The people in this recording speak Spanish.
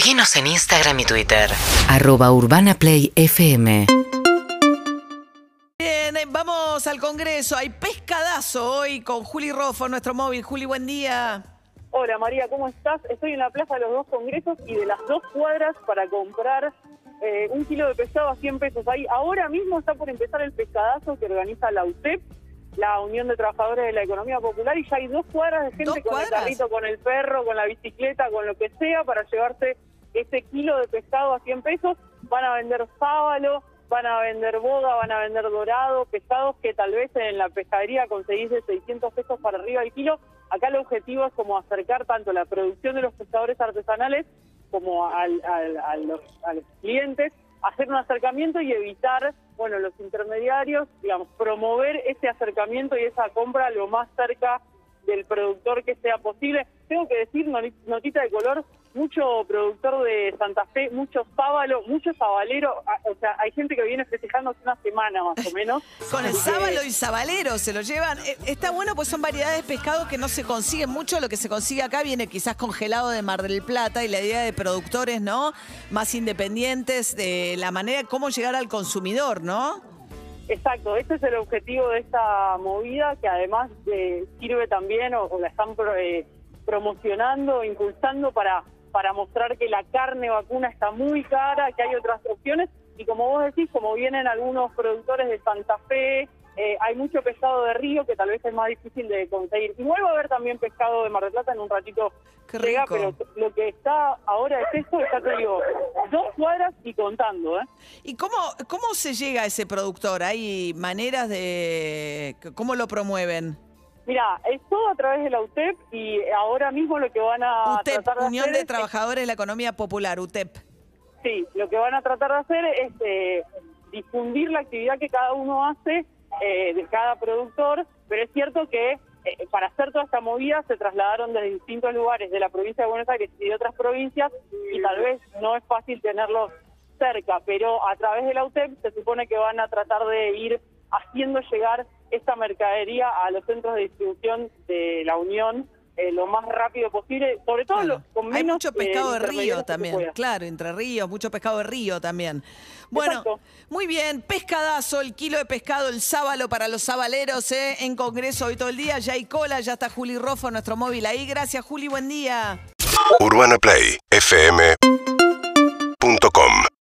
Seguinos en Instagram y Twitter. arroba urbanaplayfm Bien, eh, vamos al Congreso. Hay pescadazo hoy con Juli Rofo, nuestro móvil. Juli, buen día. Hola María, ¿cómo estás? Estoy en la Plaza de los Dos Congresos y de las dos cuadras para comprar eh, un kilo de pescado a 100 pesos. Ahí ahora mismo está por empezar el pescadazo que organiza la UTEP, la Unión de Trabajadores de la Economía Popular, y ya hay dos cuadras de gente ¿Dos con cuadras? el carrito, con el perro, con la bicicleta, con lo que sea para llevarse ese kilo de pescado a 100 pesos. Van a vender sábalo, van a vender boga, van a vender dorado, pescados que tal vez en la pescadería conseguís de 600 pesos para arriba el kilo. Acá el objetivo es como acercar tanto la producción de los pescadores artesanales como al- al- a, los, a los clientes, hacer un acercamiento y evitar, bueno, los intermediarios, digamos, promover ese acercamiento y esa compra lo más cerca del productor que sea posible. Tengo que decir, noti- notita de color, mucho productor de Santa Fe, mucho sábalo, mucho sabalero, a- o sea, hay gente que viene festejando hace una semana más o menos. Con el sábalo y sabalero se lo llevan. Eh, Está bueno, pues son variedades de pescado que no se consiguen mucho. Lo que se consigue acá viene quizás congelado de Mar del Plata y la idea de productores, ¿no? Más independientes de la manera de cómo llegar al consumidor, ¿no? Exacto, ese es el objetivo de esta movida que además eh, sirve también o, o la están eh, promocionando, impulsando para, para mostrar que la carne vacuna está muy cara, que hay otras opciones y como vos decís, como vienen algunos productores de Santa Fe, eh, hay mucho pescado de río que tal vez es más difícil de conseguir. Igual va a haber también pescado de Mar del Plata en un ratito llega, pero lo que está ahora es esto, ya te digo, dos cuadras y contando, ¿eh? ¿Y cómo, cómo se llega a ese productor? ¿Hay maneras de... cómo lo promueven? Mira, es todo a través de la UTEP y ahora mismo lo que van a UTEP, tratar de Unión hacer de es- Trabajadores de la Economía Popular, UTEP. sí, lo que van a tratar de hacer es eh, difundir la actividad que cada uno hace eh, de cada productor, pero es cierto que eh, para hacer toda esta movida se trasladaron desde distintos lugares de la provincia de Buenos Aires y de otras provincias y tal vez no es fácil tenerlos cerca, pero a través de la UTEP se supone que van a tratar de ir haciendo llegar esta mercadería a los centros de distribución de la Unión eh, lo más rápido posible, sobre todo Claro. con menos Hay mucho pescado eh, de río también, claro, entre ríos, mucho pescado de río también. Bueno, Exacto. muy bien, pescadazo, el kilo de pescado, el sábalo para los sabaleros, ¿eh? en Congreso hoy todo el día, ya hay cola, ya está Juli Rofo, nuestro móvil ahí. Gracias, Juli, buen día. Urbana Play fm